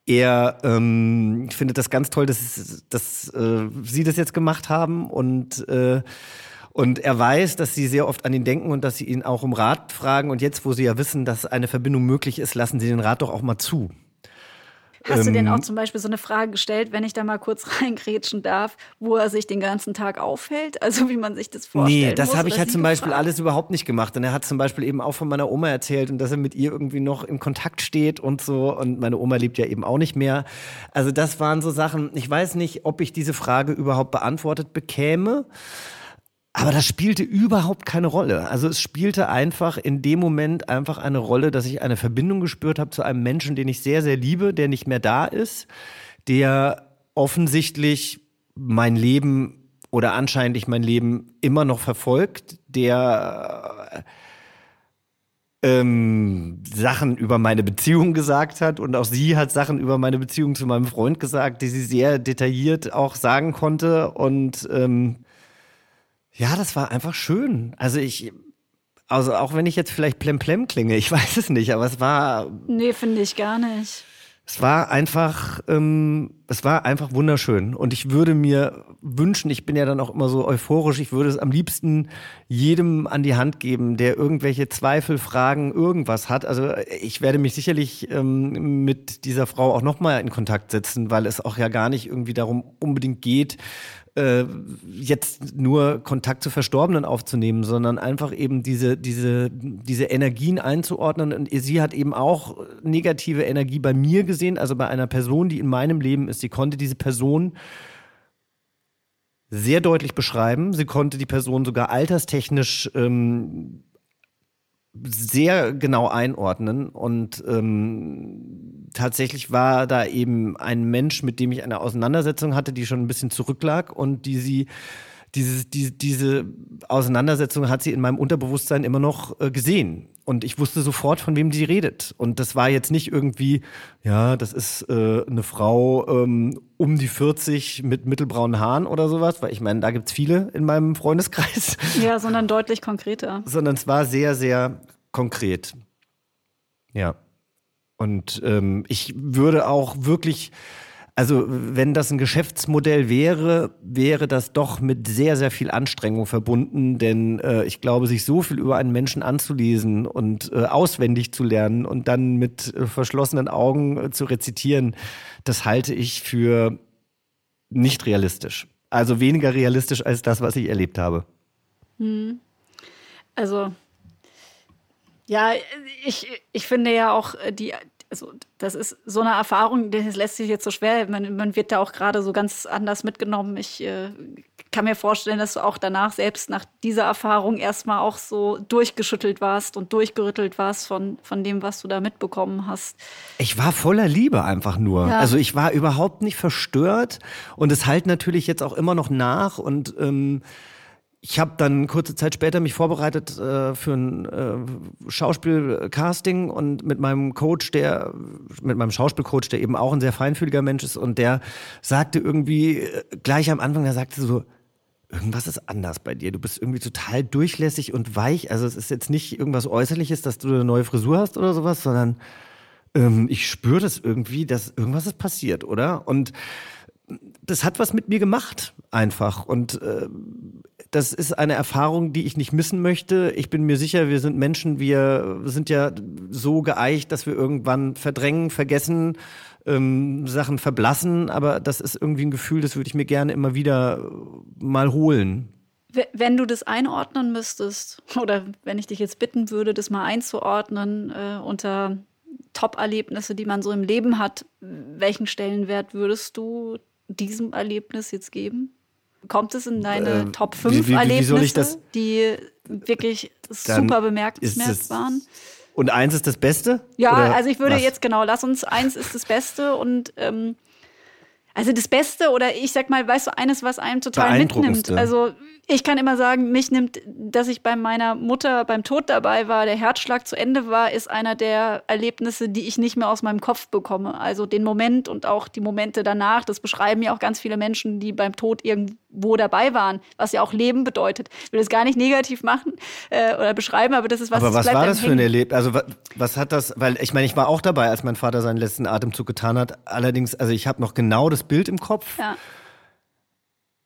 er ähm, findet das ganz toll, dass, dass äh, Sie das jetzt gemacht haben. Und äh, und er weiß, dass sie sehr oft an ihn denken und dass sie ihn auch um Rat fragen. Und jetzt, wo sie ja wissen, dass eine Verbindung möglich ist, lassen sie den Rat doch auch mal zu. Hast du Ähm, denn auch zum Beispiel so eine Frage gestellt, wenn ich da mal kurz reingrätschen darf, wo er sich den ganzen Tag aufhält? Also wie man sich das vorstellt? Nee, das habe ich halt zum Beispiel alles überhaupt nicht gemacht. Und er hat zum Beispiel eben auch von meiner Oma erzählt und dass er mit ihr irgendwie noch in Kontakt steht und so. Und meine Oma lebt ja eben auch nicht mehr. Also das waren so Sachen, ich weiß nicht, ob ich diese Frage überhaupt beantwortet bekäme. Aber das spielte überhaupt keine Rolle. Also es spielte einfach in dem Moment einfach eine Rolle, dass ich eine Verbindung gespürt habe zu einem Menschen, den ich sehr, sehr liebe, der nicht mehr da ist, der offensichtlich mein Leben oder anscheinend mein Leben immer noch verfolgt, der ähm, Sachen über meine Beziehung gesagt hat und auch sie hat Sachen über meine Beziehung zu meinem Freund gesagt, die sie sehr detailliert auch sagen konnte und ähm, ja, das war einfach schön. Also ich, also auch wenn ich jetzt vielleicht plemplem klinge, ich weiß es nicht, aber es war, Nee, finde ich gar nicht. es war einfach, ähm, es war einfach wunderschön. Und ich würde mir wünschen, ich bin ja dann auch immer so euphorisch, ich würde es am liebsten jedem an die Hand geben, der irgendwelche Zweifel, Fragen, irgendwas hat. Also ich werde mich sicherlich ähm, mit dieser Frau auch nochmal in Kontakt setzen, weil es auch ja gar nicht irgendwie darum unbedingt geht, äh, jetzt nur Kontakt zu Verstorbenen aufzunehmen, sondern einfach eben diese, diese, diese Energien einzuordnen. Und sie hat eben auch negative Energie bei mir gesehen, also bei einer Person, die in meinem Leben ist. Sie konnte diese Person sehr deutlich beschreiben. Sie konnte die Person sogar alterstechnisch ähm, sehr genau einordnen. Und ähm, tatsächlich war da eben ein Mensch, mit dem ich eine Auseinandersetzung hatte, die schon ein bisschen zurücklag und die sie dieses, die, diese Auseinandersetzung hat sie in meinem Unterbewusstsein immer noch äh, gesehen. Und ich wusste sofort, von wem sie redet. Und das war jetzt nicht irgendwie, ja, das ist äh, eine Frau ähm, um die 40 mit mittelbraunen Haaren oder sowas, weil ich meine, da gibt's viele in meinem Freundeskreis Ja, sondern deutlich konkreter. sondern es war sehr, sehr konkret. Ja. Und ähm, ich würde auch wirklich, also wenn das ein Geschäftsmodell wäre, wäre das doch mit sehr, sehr viel Anstrengung verbunden, denn äh, ich glaube, sich so viel über einen Menschen anzulesen und äh, auswendig zu lernen und dann mit äh, verschlossenen Augen äh, zu rezitieren, das halte ich für nicht realistisch. Also weniger realistisch als das, was ich erlebt habe. Also, ja, ich, ich finde ja auch äh, die, also das ist so eine Erfahrung, das lässt sich jetzt so schwer. Man, man wird da auch gerade so ganz anders mitgenommen. Ich äh, kann mir vorstellen, dass du auch danach selbst nach dieser Erfahrung erstmal auch so durchgeschüttelt warst und durchgerüttelt warst von, von dem, was du da mitbekommen hast. Ich war voller Liebe einfach nur. Ja. Also ich war überhaupt nicht verstört und es halt natürlich jetzt auch immer noch nach und ähm, ich habe dann kurze Zeit später mich vorbereitet äh, für ein äh, Schauspielcasting und mit meinem Coach, der mit meinem Schauspielcoach, der eben auch ein sehr feinfühliger Mensch ist und der sagte irgendwie äh, gleich am Anfang, der sagte so, irgendwas ist anders bei dir. Du bist irgendwie total durchlässig und weich. Also es ist jetzt nicht irgendwas Äußerliches, dass du eine neue Frisur hast oder sowas, sondern ähm, ich spüre das irgendwie, dass irgendwas ist passiert, oder? Und das hat was mit mir gemacht, einfach. Und äh, das ist eine Erfahrung, die ich nicht missen möchte. Ich bin mir sicher, wir sind Menschen, wir sind ja so geeicht, dass wir irgendwann verdrängen, vergessen, ähm, Sachen verblassen. Aber das ist irgendwie ein Gefühl, das würde ich mir gerne immer wieder mal holen. Wenn du das einordnen müsstest, oder wenn ich dich jetzt bitten würde, das mal einzuordnen äh, unter Top-Erlebnisse, die man so im Leben hat, welchen Stellenwert würdest du diesem Erlebnis jetzt geben? Kommt es in deine äh, Top 5 wie, wie, Erlebnisse, die wirklich super bemerkenswert waren? Und eins ist das Beste? Ja, Oder also ich würde was? jetzt genau, lass uns, eins ist das Beste und ähm, also das Beste oder ich sag mal, weißt du, eines, was einem total mitnimmt. Also ich kann immer sagen, mich nimmt, dass ich bei meiner Mutter beim Tod dabei war, der Herzschlag zu Ende war, ist einer der Erlebnisse, die ich nicht mehr aus meinem Kopf bekomme. Also den Moment und auch die Momente danach, das beschreiben ja auch ganz viele Menschen, die beim Tod irgendwo dabei waren, was ja auch Leben bedeutet. Ich will das gar nicht negativ machen äh, oder beschreiben, aber das ist was. Aber was war das für ein Erlebnis? Also was, was hat das? Weil ich meine, ich war auch dabei, als mein Vater seinen letzten Atemzug getan hat. Allerdings, also ich habe noch genau das Bild im Kopf. Ja.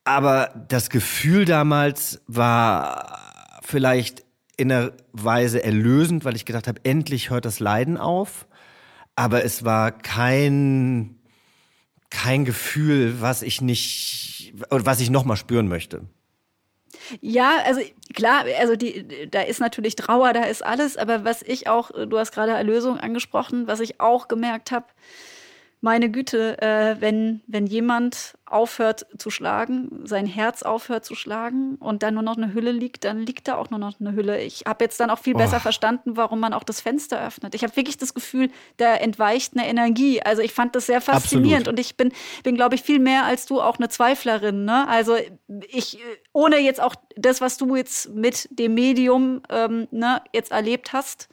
Aber das Gefühl damals war vielleicht in einer Weise erlösend, weil ich gedacht habe, endlich hört das Leiden auf. Aber es war kein, kein Gefühl, was ich nicht, was ich nochmal spüren möchte. Ja, also klar, also die, da ist natürlich Trauer, da ist alles, aber was ich auch, du hast gerade Erlösung angesprochen, was ich auch gemerkt habe, meine Güte, äh, wenn, wenn jemand aufhört zu schlagen, sein Herz aufhört zu schlagen und dann nur noch eine Hülle liegt, dann liegt da auch nur noch eine Hülle. Ich habe jetzt dann auch viel oh. besser verstanden, warum man auch das Fenster öffnet. Ich habe wirklich das Gefühl, da entweicht eine Energie. Also ich fand das sehr faszinierend Absolut. und ich bin, bin glaube ich, viel mehr als du auch eine Zweiflerin. Ne? Also ich, ohne jetzt auch das, was du jetzt mit dem Medium ähm, ne, jetzt erlebt hast,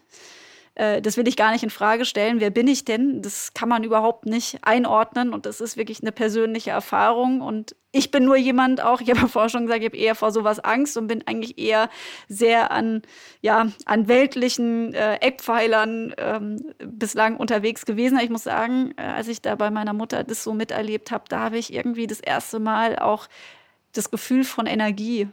äh, das will ich gar nicht in Frage stellen. Wer bin ich denn? Das kann man überhaupt nicht einordnen und das ist wirklich eine persönliche Erfahrung. Und ich bin nur jemand auch, ich habe vorher schon gesagt, ich habe eher vor sowas Angst und bin eigentlich eher sehr an, ja, an weltlichen äh, Eckpfeilern ähm, bislang unterwegs gewesen. Ich muss sagen, äh, als ich da bei meiner Mutter das so miterlebt habe, da habe ich irgendwie das erste Mal auch das Gefühl von Energie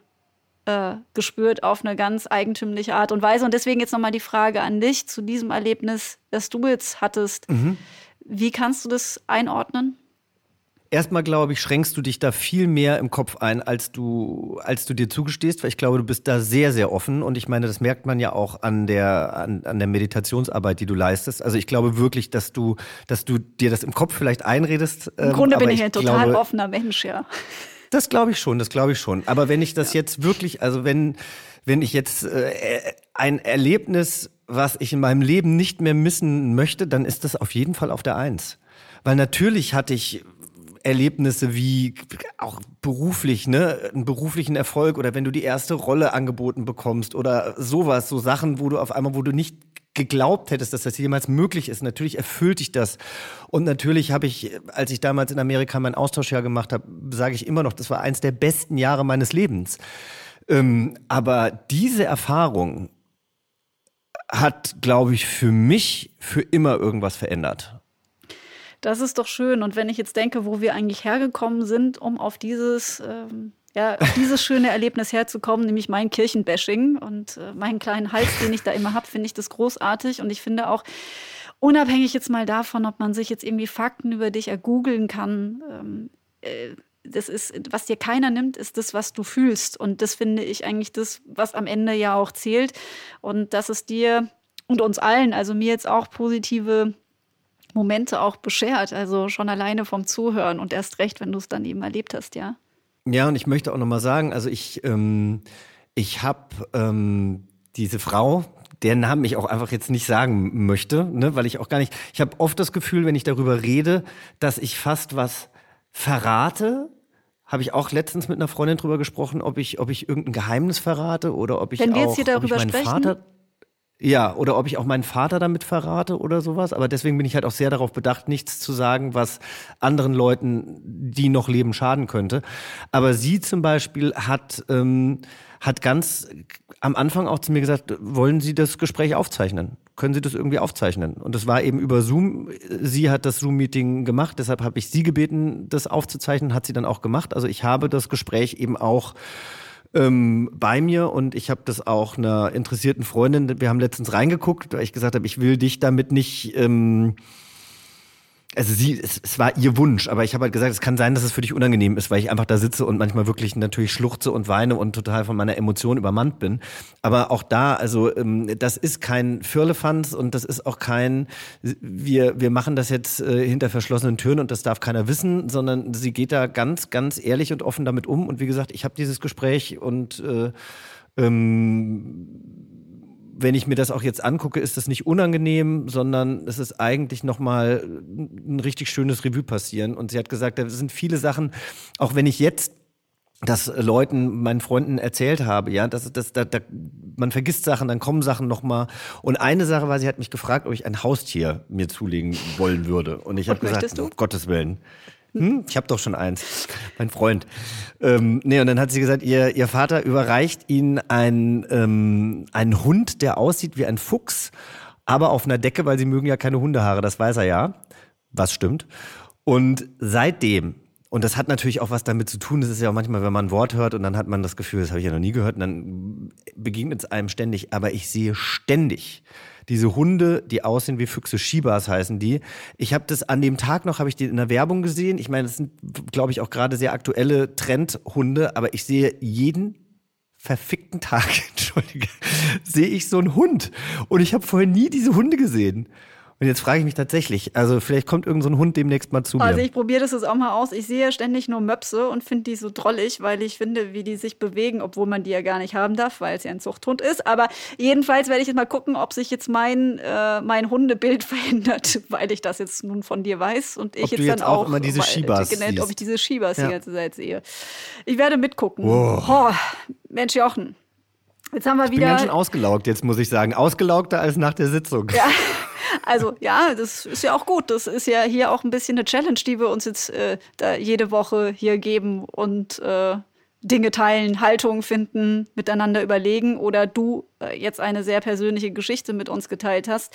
äh, gespürt auf eine ganz eigentümliche Art und Weise. Und deswegen jetzt nochmal die Frage an dich zu diesem Erlebnis, das du jetzt hattest. Mhm. Wie kannst du das einordnen? Erstmal glaube ich, schränkst du dich da viel mehr im Kopf ein, als du, als du dir zugestehst, weil ich glaube, du bist da sehr, sehr offen. Und ich meine, das merkt man ja auch an der, an, an der Meditationsarbeit, die du leistest. Also ich glaube wirklich, dass du, dass du dir das im Kopf vielleicht einredest. Im Grunde ähm, bin ich, ich ein total glaube, offener Mensch, ja. Das glaube ich schon, das glaube ich schon. Aber wenn ich das ja. jetzt wirklich, also wenn, wenn ich jetzt äh, ein Erlebnis, was ich in meinem Leben nicht mehr missen möchte, dann ist das auf jeden Fall auf der Eins. Weil natürlich hatte ich Erlebnisse wie auch beruflich, ne, einen beruflichen Erfolg oder wenn du die erste Rolle angeboten bekommst oder sowas, so Sachen, wo du auf einmal, wo du nicht geglaubt hättest, dass das jemals möglich ist. Natürlich erfüllt dich das. Und natürlich habe ich, als ich damals in Amerika mein Austauschjahr gemacht habe, sage ich immer noch, das war eins der besten Jahre meines Lebens. Ähm, aber diese Erfahrung hat, glaube ich, für mich für immer irgendwas verändert. Das ist doch schön. Und wenn ich jetzt denke, wo wir eigentlich hergekommen sind, um auf dieses ähm, ja, auf dieses schöne Erlebnis herzukommen, nämlich mein Kirchenbashing und äh, meinen kleinen Hals, den ich da immer habe, finde ich das großartig. Und ich finde auch, unabhängig jetzt mal davon, ob man sich jetzt irgendwie Fakten über dich ergoogeln kann, ähm, äh, das ist, was dir keiner nimmt, ist das, was du fühlst. Und das finde ich eigentlich das, was am Ende ja auch zählt. Und dass es dir und uns allen, also mir jetzt auch positive Momente auch beschert. Also schon alleine vom Zuhören und erst recht, wenn du es dann eben erlebt hast, ja. Ja, und ich möchte auch nochmal sagen, also ich, ähm, ich habe ähm, diese Frau, deren Namen ich auch einfach jetzt nicht sagen möchte, ne, weil ich auch gar nicht, ich habe oft das Gefühl, wenn ich darüber rede, dass ich fast was verrate. Habe ich auch letztens mit einer Freundin drüber gesprochen, ob ich, ob ich irgendein Geheimnis verrate oder ob ich wenn wir auch, jetzt hier darüber sprechen, Vater ja, oder ob ich auch meinen Vater damit verrate oder sowas. Aber deswegen bin ich halt auch sehr darauf bedacht, nichts zu sagen, was anderen Leuten, die noch leben, schaden könnte. Aber sie zum Beispiel hat, ähm, hat ganz am Anfang auch zu mir gesagt, wollen Sie das Gespräch aufzeichnen? Können Sie das irgendwie aufzeichnen? Und das war eben über Zoom. Sie hat das Zoom-Meeting gemacht, deshalb habe ich sie gebeten, das aufzuzeichnen, hat sie dann auch gemacht. Also ich habe das Gespräch eben auch ähm, bei mir und ich habe das auch einer interessierten Freundin, wir haben letztens reingeguckt, weil ich gesagt habe, ich will dich damit nicht ähm, also sie, es, es war ihr Wunsch, aber ich habe halt gesagt, es kann sein, dass es für dich unangenehm ist, weil ich einfach da sitze und manchmal wirklich natürlich schluchze und weine und total von meiner Emotion übermannt bin. Aber auch da, also ähm, das ist kein Firlefanz und das ist auch kein, wir, wir machen das jetzt äh, hinter verschlossenen Türen und das darf keiner wissen, sondern sie geht da ganz, ganz ehrlich und offen damit um. Und wie gesagt, ich habe dieses Gespräch und äh, ähm, wenn ich mir das auch jetzt angucke, ist das nicht unangenehm, sondern es ist eigentlich nochmal ein richtig schönes Revue passieren. Und sie hat gesagt, da sind viele Sachen, auch wenn ich jetzt das Leuten, meinen Freunden erzählt habe, ja, das, das, da, da, man vergisst Sachen, dann kommen Sachen nochmal. Und eine Sache war, sie hat mich gefragt, ob ich ein Haustier mir zulegen wollen würde. Und ich habe gesagt, um Gottes Willen. Hm, ich habe doch schon eins, mein Freund. Ähm, nee, und dann hat sie gesagt, ihr, ihr Vater überreicht ihnen ein, ähm, einen Hund, der aussieht wie ein Fuchs, aber auf einer Decke, weil sie mögen ja keine Hundehaare, das weiß er ja. Was stimmt. Und seitdem und das hat natürlich auch was damit zu tun. Das ist ja auch manchmal, wenn man ein Wort hört und dann hat man das Gefühl, das habe ich ja noch nie gehört, und dann begegnet es einem ständig. Aber ich sehe ständig diese Hunde, die aussehen wie Füchse, Shibas heißen die. Ich habe das an dem Tag noch, habe ich die in der Werbung gesehen. Ich meine, das sind, glaube ich, auch gerade sehr aktuelle Trendhunde, aber ich sehe jeden verfickten Tag, entschuldige, sehe ich so einen Hund. Und ich habe vorher nie diese Hunde gesehen. Und jetzt frage ich mich tatsächlich, also vielleicht kommt irgendein so Hund demnächst mal zu also mir. Also ich probiere das jetzt auch mal aus. Ich sehe ständig nur Möpse und finde die so drollig, weil ich finde, wie die sich bewegen, obwohl man die ja gar nicht haben darf, weil es ja ein Zuchthund ist. Aber jedenfalls werde ich jetzt mal gucken, ob sich jetzt mein, äh, mein Hundebild verändert, weil ich das jetzt nun von dir weiß und ich ob jetzt, jetzt dann auch, immer diese Shibas genannt, ob ich diese Shibas ja. die ganze Zeit sehe. Ich werde mitgucken. Wow. Oh, Mensch Jochen. Jetzt haben wir ich bin wieder. ganz schön ausgelaugt, jetzt muss ich sagen. Ausgelaugter als nach der Sitzung. Ja. Also ja, das ist ja auch gut. Das ist ja hier auch ein bisschen eine Challenge, die wir uns jetzt äh, jede Woche hier geben und äh, Dinge teilen, Haltungen finden, miteinander überlegen oder du äh, jetzt eine sehr persönliche Geschichte mit uns geteilt hast.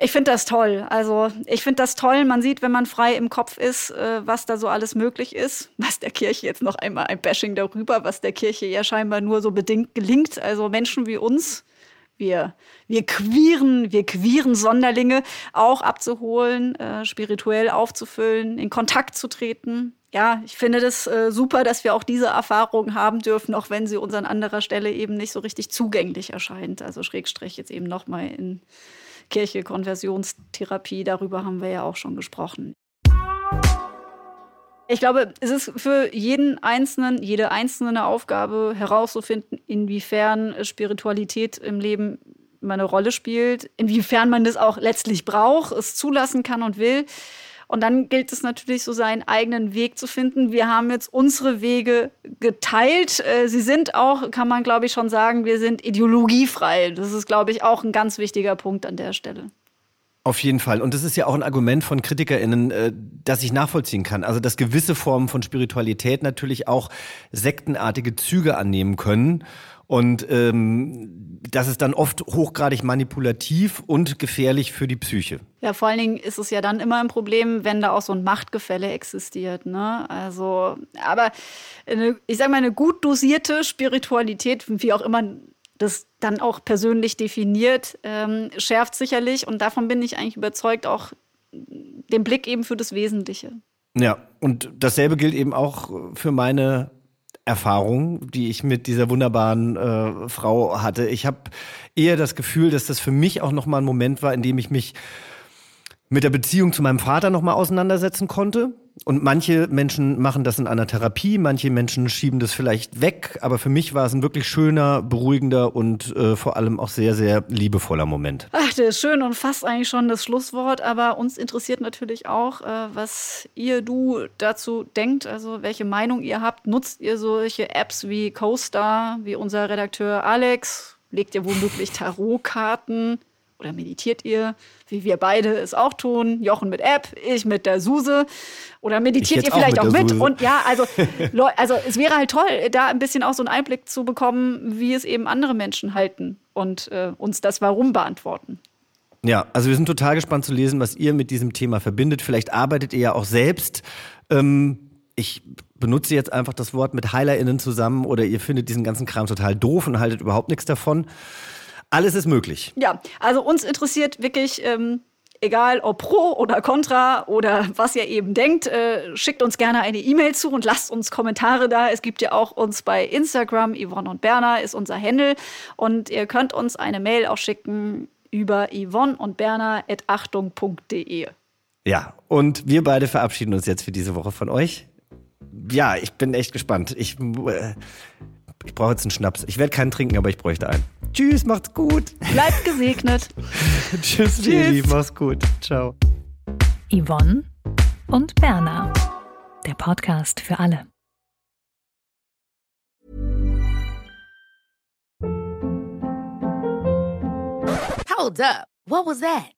Ich finde das toll. Also ich finde das toll. Man sieht, wenn man frei im Kopf ist, äh, was da so alles möglich ist. Was der Kirche jetzt noch einmal ein Bashing darüber, was der Kirche ja scheinbar nur so bedingt gelingt. Also Menschen wie uns, wir, wir queeren, wir queeren Sonderlinge auch abzuholen, äh, spirituell aufzufüllen, in Kontakt zu treten. Ja, ich finde das äh, super, dass wir auch diese Erfahrung haben dürfen, auch wenn sie uns an anderer Stelle eben nicht so richtig zugänglich erscheint. Also Schrägstrich jetzt eben nochmal in Kirche, Konversionstherapie, darüber haben wir ja auch schon gesprochen. Ich glaube, es ist für jeden Einzelnen, jede einzelne eine Aufgabe herauszufinden, inwiefern Spiritualität im Leben eine Rolle spielt, inwiefern man das auch letztlich braucht, es zulassen kann und will. Und dann gilt es natürlich, so seinen eigenen Weg zu finden. Wir haben jetzt unsere Wege geteilt. Äh, sie sind auch, kann man glaube ich schon sagen, wir sind ideologiefrei. Das ist, glaube ich, auch ein ganz wichtiger Punkt an der Stelle. Auf jeden Fall. Und das ist ja auch ein Argument von KritikerInnen, äh, das ich nachvollziehen kann. Also, dass gewisse Formen von Spiritualität natürlich auch sektenartige Züge annehmen können. Und ähm, das ist dann oft hochgradig manipulativ und gefährlich für die Psyche. Ja, vor allen Dingen ist es ja dann immer ein Problem, wenn da auch so ein Machtgefälle existiert. Ne? Also, aber eine, ich sage mal, eine gut dosierte Spiritualität, wie auch immer das dann auch persönlich definiert, ähm, schärft sicherlich, und davon bin ich eigentlich überzeugt, auch den Blick eben für das Wesentliche. Ja, und dasselbe gilt eben auch für meine Erfahrung, die ich mit dieser wunderbaren äh, Frau hatte. Ich habe eher das Gefühl, dass das für mich auch nochmal ein Moment war, in dem ich mich mit der Beziehung zu meinem Vater nochmal auseinandersetzen konnte. Und manche Menschen machen das in einer Therapie, manche Menschen schieben das vielleicht weg, aber für mich war es ein wirklich schöner, beruhigender und äh, vor allem auch sehr, sehr liebevoller Moment. Ach, der ist schön und fast eigentlich schon das Schlusswort, aber uns interessiert natürlich auch, äh, was ihr, du dazu denkt, also welche Meinung ihr habt. Nutzt ihr solche Apps wie CoStar, wie unser Redakteur Alex? Legt ihr womöglich Tarotkarten? Oder meditiert ihr, wie wir beide es auch tun? Jochen mit App, ich mit der Suse. Oder meditiert ihr vielleicht auch mit? Auch mit? Und ja, also, also es wäre halt toll, da ein bisschen auch so einen Einblick zu bekommen, wie es eben andere Menschen halten und äh, uns das Warum beantworten. Ja, also wir sind total gespannt zu lesen, was ihr mit diesem Thema verbindet. Vielleicht arbeitet ihr ja auch selbst. Ähm, ich benutze jetzt einfach das Wort mit HeilerInnen zusammen oder ihr findet diesen ganzen Kram total doof und haltet überhaupt nichts davon. Alles ist möglich. Ja, also uns interessiert wirklich, ähm, egal ob pro oder contra oder was ihr eben denkt, äh, schickt uns gerne eine E-Mail zu und lasst uns Kommentare da. Es gibt ja auch uns bei Instagram, Yvonne und Berner ist unser Handle. Und ihr könnt uns eine Mail auch schicken über yvonne und berner at achtung.de. Ja, und wir beide verabschieden uns jetzt für diese Woche von euch. Ja, ich bin echt gespannt. Ich, äh, ich brauche jetzt einen Schnaps. Ich werde keinen trinken, aber ich bräuchte einen. Tschüss, macht's gut. Bleibt gesegnet. Tschüss, Lili, mach's gut. Ciao. Yvonne und Berna. Der Podcast für alle. Hold up. What was that?